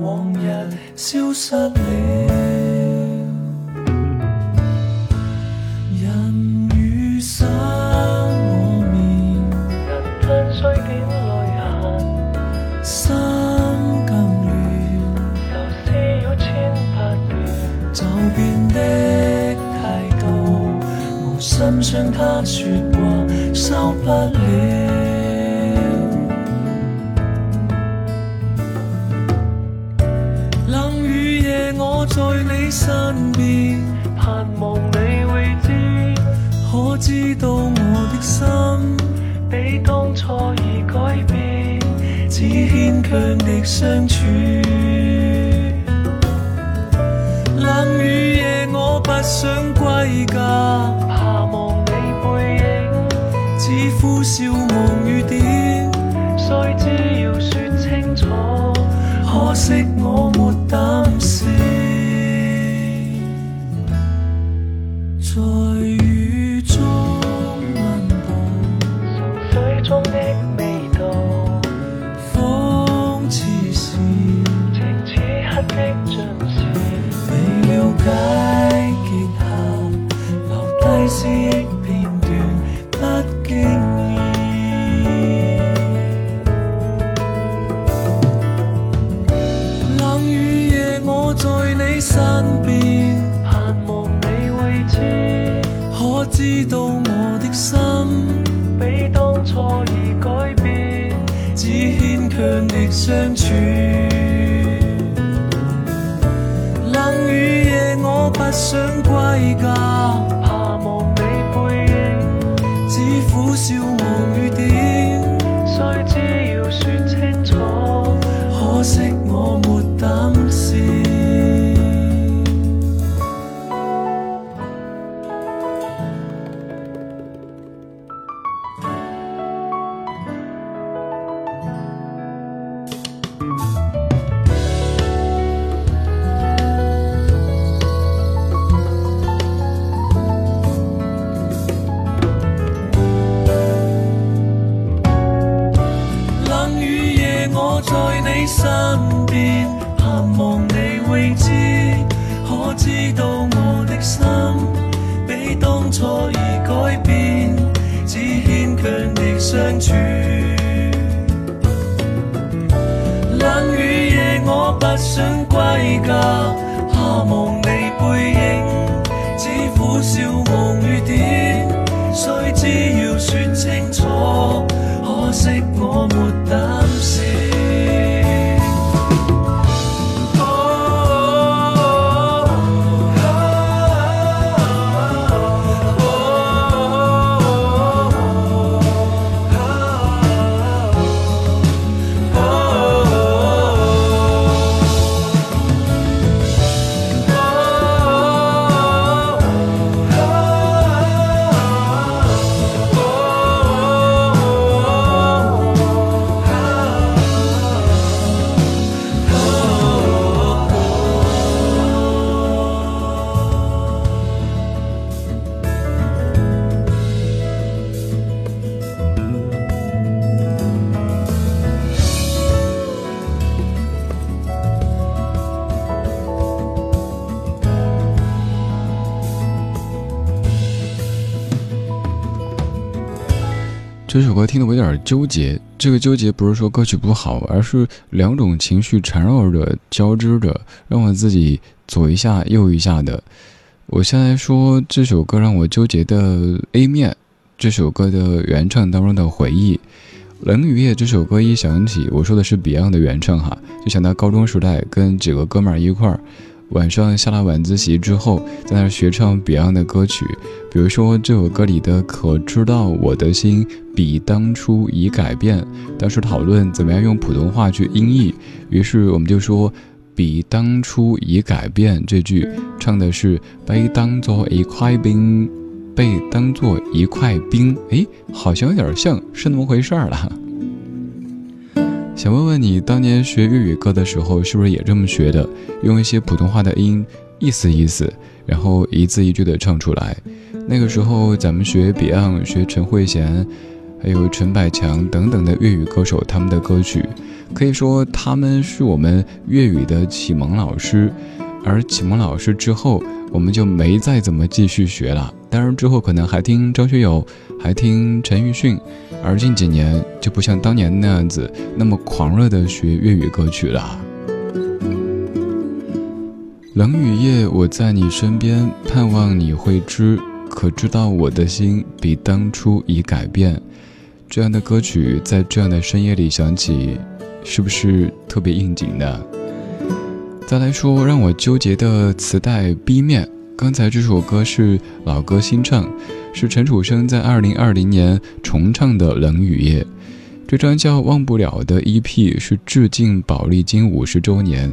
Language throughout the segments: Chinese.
往日消失了。比当初已改变，只牵强的相处。冷雨夜，我不想归家。怕望你背影，只呼啸望雨點，须知要说清楚。可惜我沒膽試。只要说清楚。可惜我没胆这首歌听得我有点纠结，这个纠结不是说歌曲不好，而是两种情绪缠绕着、交织着，让我自己左一下右一下的。我先来说这首歌让我纠结的 A 面，这首歌的原唱当中的回忆。《冷雨夜》这首歌一响起，我说的是 Beyond 的原唱哈，就想到高中时代跟几个哥们儿一块儿，晚上下了晚自习之后，在那儿学唱 Beyond 的歌曲，比如说这首歌里的“可知道我的心比当初已改变”，当时讨论怎么样用普通话去音译，于是我们就说“比当初已改变”这句唱的是“被当作一块冰”。被当做一块冰，哎，好像有点像是那么回事儿了。想问问你，当年学粤语歌的时候，是不是也这么学的？用一些普通话的音，意思意思，然后一字一句的唱出来。那个时候，咱们学 Beyond，学陈慧娴，还有陈百强等等的粤语歌手，他们的歌曲，可以说他们是我们粤语的启蒙老师。而启蒙老师之后，我们就没再怎么继续学了。当然之后可能还听张学友，还听陈奕迅，而近几年就不像当年那样子那么狂热的学粤语歌曲了。冷雨夜，我在你身边，盼望你会知，可知道我的心比当初已改变。这样的歌曲在这样的深夜里响起，是不是特别应景呢？再来说让我纠结的磁带 B 面，刚才这首歌是老歌新唱，是陈楚生在二零二零年重唱的《冷雨夜》。这张叫《忘不了》的 EP 是致敬宝丽金五十周年，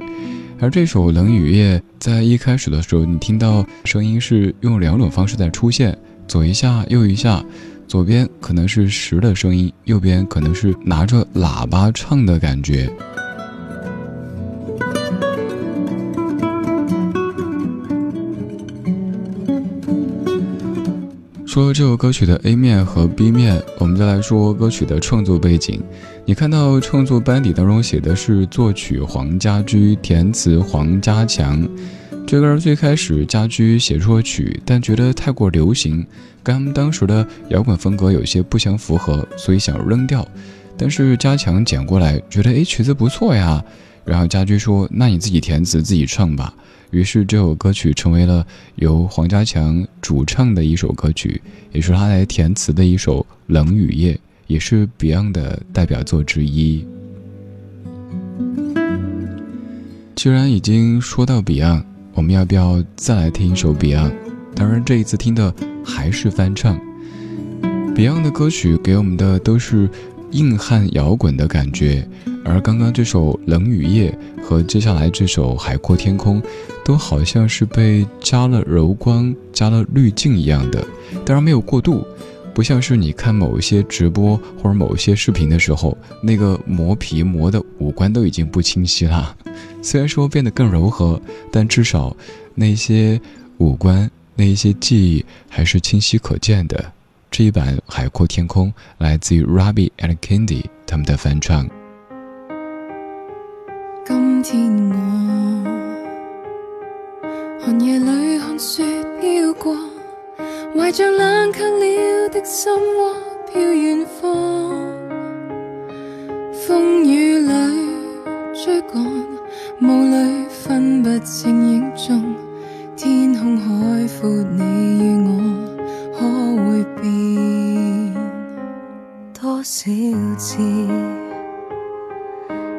而这首《冷雨夜》在一开始的时候，你听到声音是用两种方式在出现，左一下右一下，左边可能是实的声音，右边可能是拿着喇叭唱的感觉。说这首歌曲的 A 面和 B 面，我们再来说歌曲的创作背景。你看到创作班底当中写的是作曲黄家驹，填词黄家强。这歌最开始家驹写出了曲，但觉得太过流行，跟当时的摇滚风格有些不相符合，所以想扔掉。但是家强捡过来，觉得诶曲子不错呀。然后家驹说：“那你自己填词，自己唱吧。”于是这首歌曲成为了由黄家强主唱的一首歌曲，也是他来填词的一首《冷雨夜》，也是 Beyond 的代表作之一。既然已经说到 Beyond，我们要不要再来听一首 Beyond？当然，这一次听的还是翻唱。Beyond 的歌曲给我们的都是硬汉摇滚的感觉。而刚刚这首《冷雨夜》和接下来这首《海阔天空》，都好像是被加了柔光、加了滤镜一样的，当然没有过度，不像是你看某一些直播或者某一些视频的时候，那个磨皮磨的五官都已经不清晰了。虽然说变得更柔和，但至少那些五官、那一些记忆还是清晰可见的。这一版《海阔天空》来自于 Robbie and Candy 他们的翻唱。今天我寒夜里看雪飘过，怀着冷却了的心窝飘远方。风雨里追赶，雾里分不清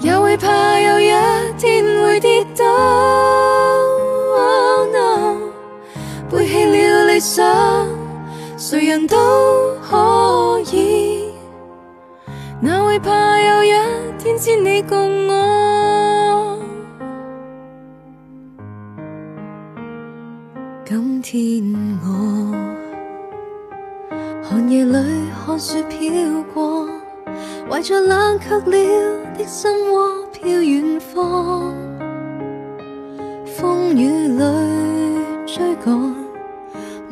也会怕有一天会跌倒。背弃了理想，谁人都可以。哪会怕有一天只你共我？今天我寒夜里看雪飘过。怀着冷却了的心窝飘远方，风雨里追赶，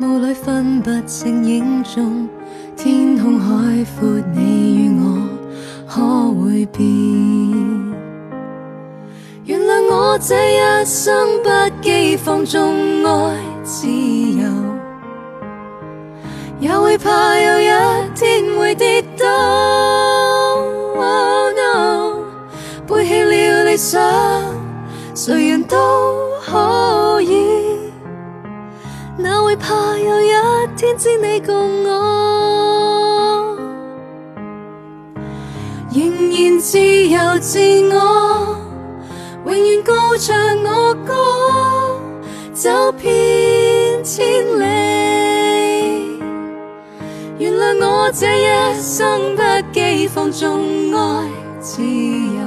雾里分不清影踪。天空海阔，你与我可会变？原谅我这一生不羁放纵爱自由，也会怕有一天会跌倒。谁人都可以，哪会怕有一天只你共我？仍然自由自我，永远高唱我歌，走遍千里。原谅我这一生不羁放纵爱自由，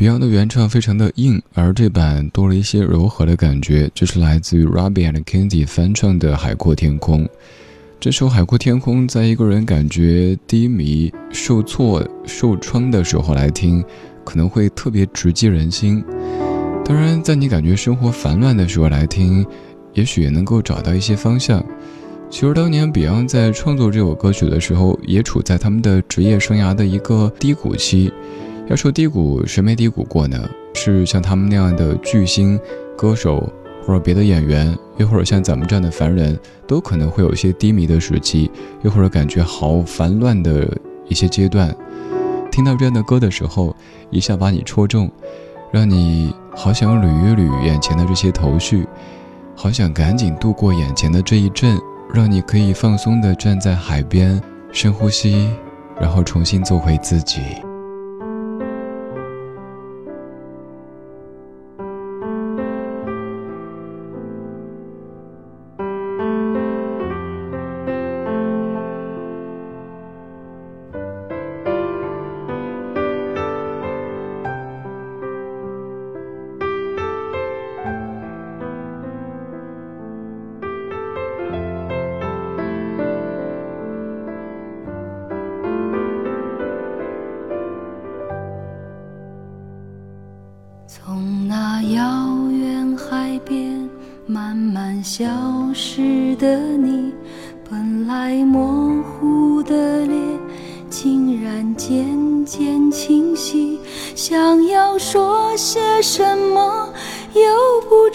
Beyond 的原唱非常的硬，而这版多了一些柔和的感觉，这是来自于 Robbie and Kenzie 翻唱的《海阔天空》。这首《海阔天空》在一个人感觉低迷、受挫、受创的时候来听，可能会特别直击人心。当然，在你感觉生活烦乱的时候来听，也许也能够找到一些方向。其实当年 Beyond 在创作这首歌曲的时候，也处在他们的职业生涯的一个低谷期。要说低谷，谁没低谷过呢？是像他们那样的巨星、歌手，或者别的演员，又或者像咱们这样的凡人，都可能会有一些低迷的时期，又或者感觉好烦乱的一些阶段。听到这样的歌的时候，一下把你戳中，让你好想捋一捋眼前的这些头绪，好想赶紧度过眼前的这一阵，让你可以放松地站在海边，深呼吸，然后重新做回自己。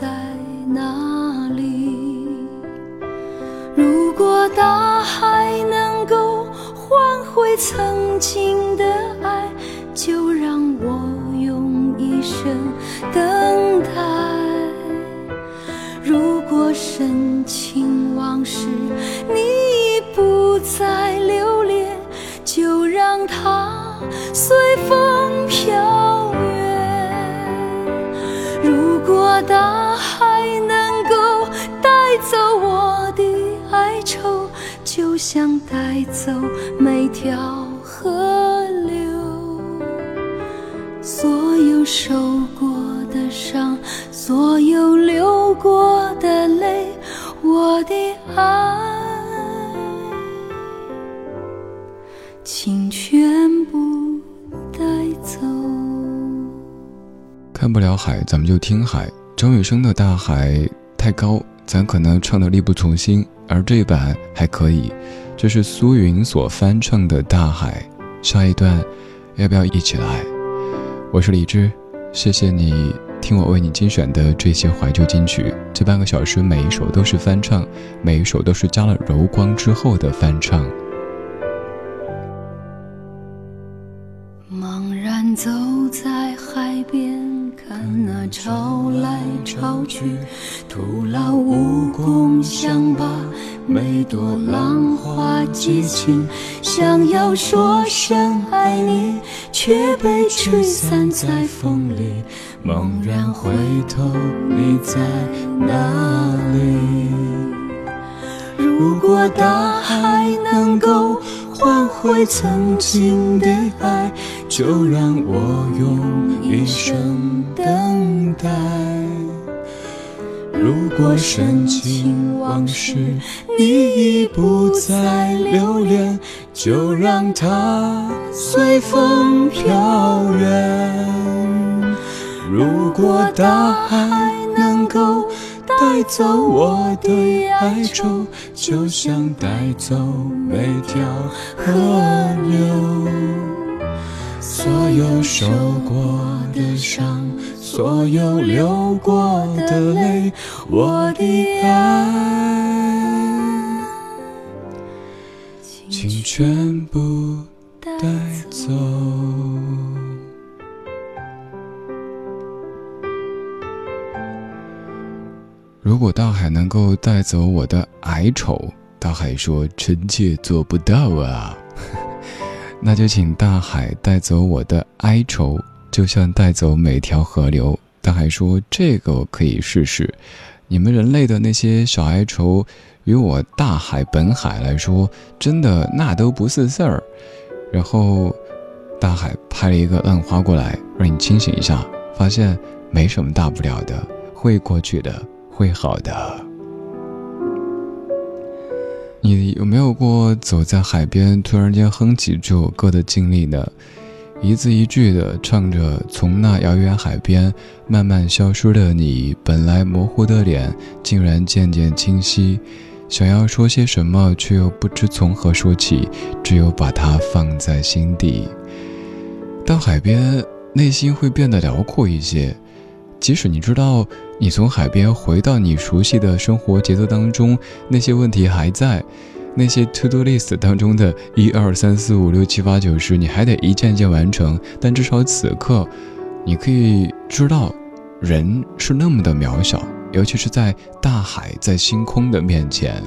在哪里？如果大海能够换回曾经的爱，就让我用一生等待。如果深情往事你已不再留恋，就让它随风飘远。如果大想带走每条河流。所有受过的伤，所有流过的泪，我的爱，请全部带走。看不了海，咱们就听海。张雨生的《大海》太高，咱可能唱的力不从心，而这版还可以。这是苏云所翻唱的《大海》，下一段要不要一起来？我是李志，谢谢你听我为你精选的这些怀旧金曲。这半个小时每一首都是翻唱，每一首都是加了柔光之后的翻唱。茫然走在海边，看那潮来潮去，徒劳无功，想把每朵浪花记清。想要说声爱你，却被吹散在风里。猛然回头，你在哪里？如如果大海能够换回曾经的爱，就让我用一生等待。如果深情往事你已不再留恋，就让它随风飘远。如果大海能够带走我的哀愁，就像带走每条河流。所有受过的伤，所有流过的泪，我的爱，请全部如果大海能够带走我的哀愁，大海说：“臣妾做不到啊。”那就请大海带走我的哀愁，就像带走每条河流。大海说：“这个我可以试试。你们人类的那些小哀愁，与我大海本海来说，真的那都不是事儿。”然后，大海拍了一个浪花过来，让你清醒一下，发现没什么大不了的，会过去的。会好的。你有没有过走在海边，突然间哼起这首歌的经历呢？一字一句的唱着，从那遥远海边慢慢消失的你，本来模糊的脸，竟然渐渐清晰。想要说些什么，却又不知从何说起，只有把它放在心底。到海边，内心会变得辽阔一些。即使你知道，你从海边回到你熟悉的生活节奏当中，那些问题还在，那些 to do list 当中的一二三四五六七八九十，你还得一件件完成。但至少此刻，你可以知道，人是那么的渺小，尤其是在大海、在星空的面前。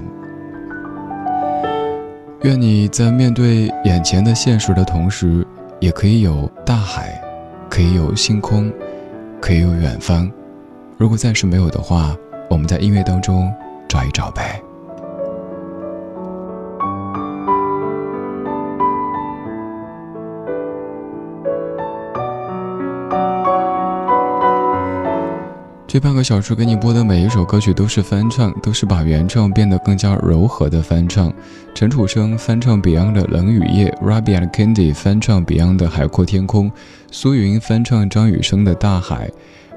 愿你在面对眼前的现实的同时，也可以有大海，可以有星空。可以有远方，如果暂时没有的话，我们在音乐当中找一找呗。这半个小时给你播的每一首歌曲都是翻唱，都是把原唱变得更加柔和的翻唱。陈楚生翻唱 Beyond 的《冷雨夜》rabbi and Candy 翻唱 Beyond 的《海阔天空》，苏云翻唱张雨生的《大海》，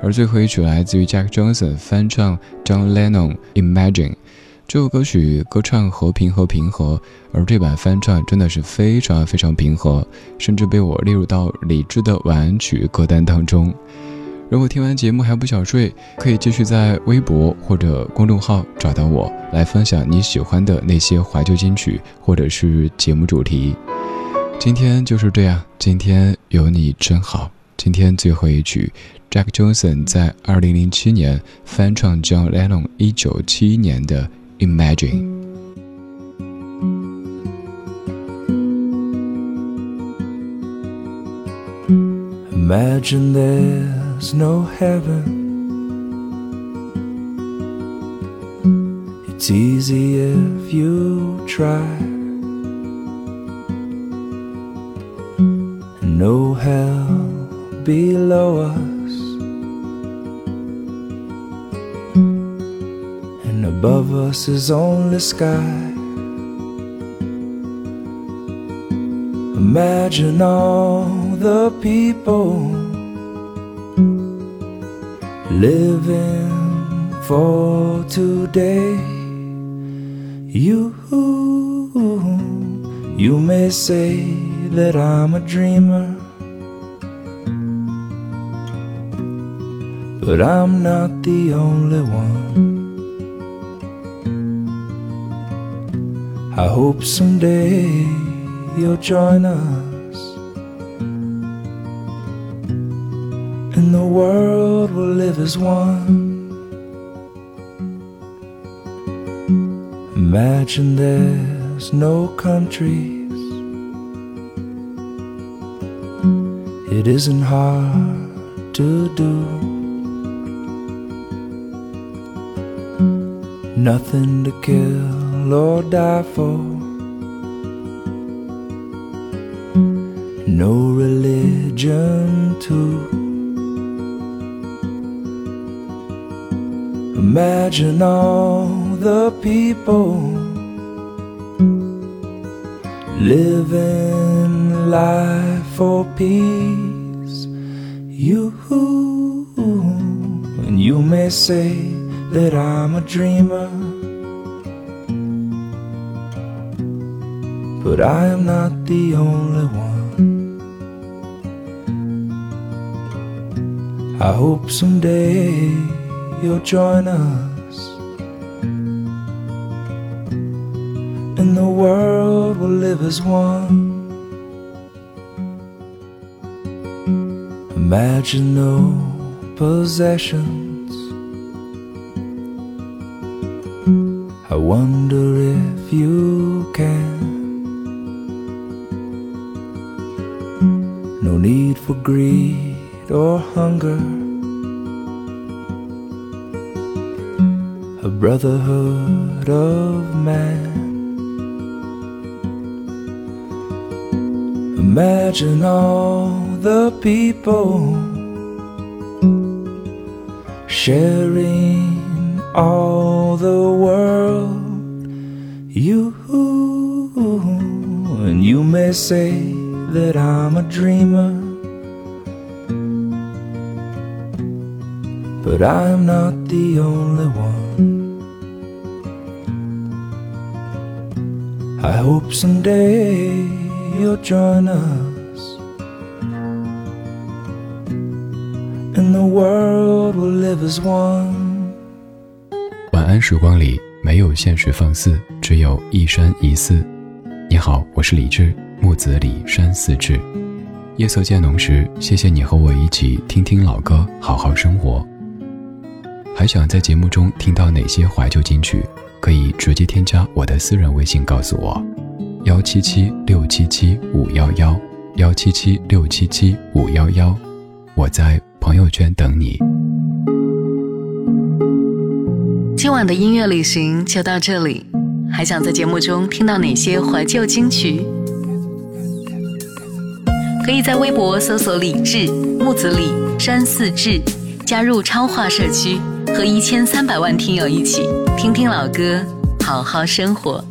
而最后一曲来自于 Jack Johnson 翻唱 John Lennon《Imagine》。这首歌曲歌唱和平和平和，而这版翻唱真的是非常非常平和，甚至被我列入到理智的晚安曲歌单当中。如果听完节目还不想睡，可以继续在微博或者公众号找到我，来分享你喜欢的那些怀旧金曲，或者是节目主题。今天就是这样，今天有你真好。今天最后一曲 ，Jack Johnson 在二零零七年翻唱 John Lennon 一九七一年的《Imagine》。Imagine this. there's no heaven. It's easy if you try. And no hell below us. Above us is only sky. Imagine all the people living for today. You, you may say that I'm a dreamer, but I'm not the only one. I hope someday you'll join us and the world will live as one. Imagine there's no countries. It isn't hard to do. Nothing to kill or die for. No religion, too. Imagine all the people living life for peace. You and you may say that I'm a dreamer, but I am not the only one. I hope someday you'll join us. And the world will live as one. Imagine no possessions. I wonder if you can. For greed or hunger. A brotherhood of man. Imagine all the people sharing all the world. You and you may say that I'm a dreamer, but I'm not the only one. I hope someday you'll join us. And the world will live as one. 晚安时光里没有现实放肆，只有一山一寺。你好，我是李志，木子李山寺志。夜色渐浓时，谢谢你和我一起听听老歌，好好生活。还想在节目中听到哪些怀旧金曲？可以直接添加我的私人微信告诉我，幺七七六七七五幺幺，幺七七六七七五幺幺，我在朋友圈等你。今晚的音乐旅行就到这里，还想在节目中听到哪些怀旧金曲？可以在微博搜索“李志木子李山寺志”，加入超话社区，和一千三百万听友一起听听老歌，好好生活。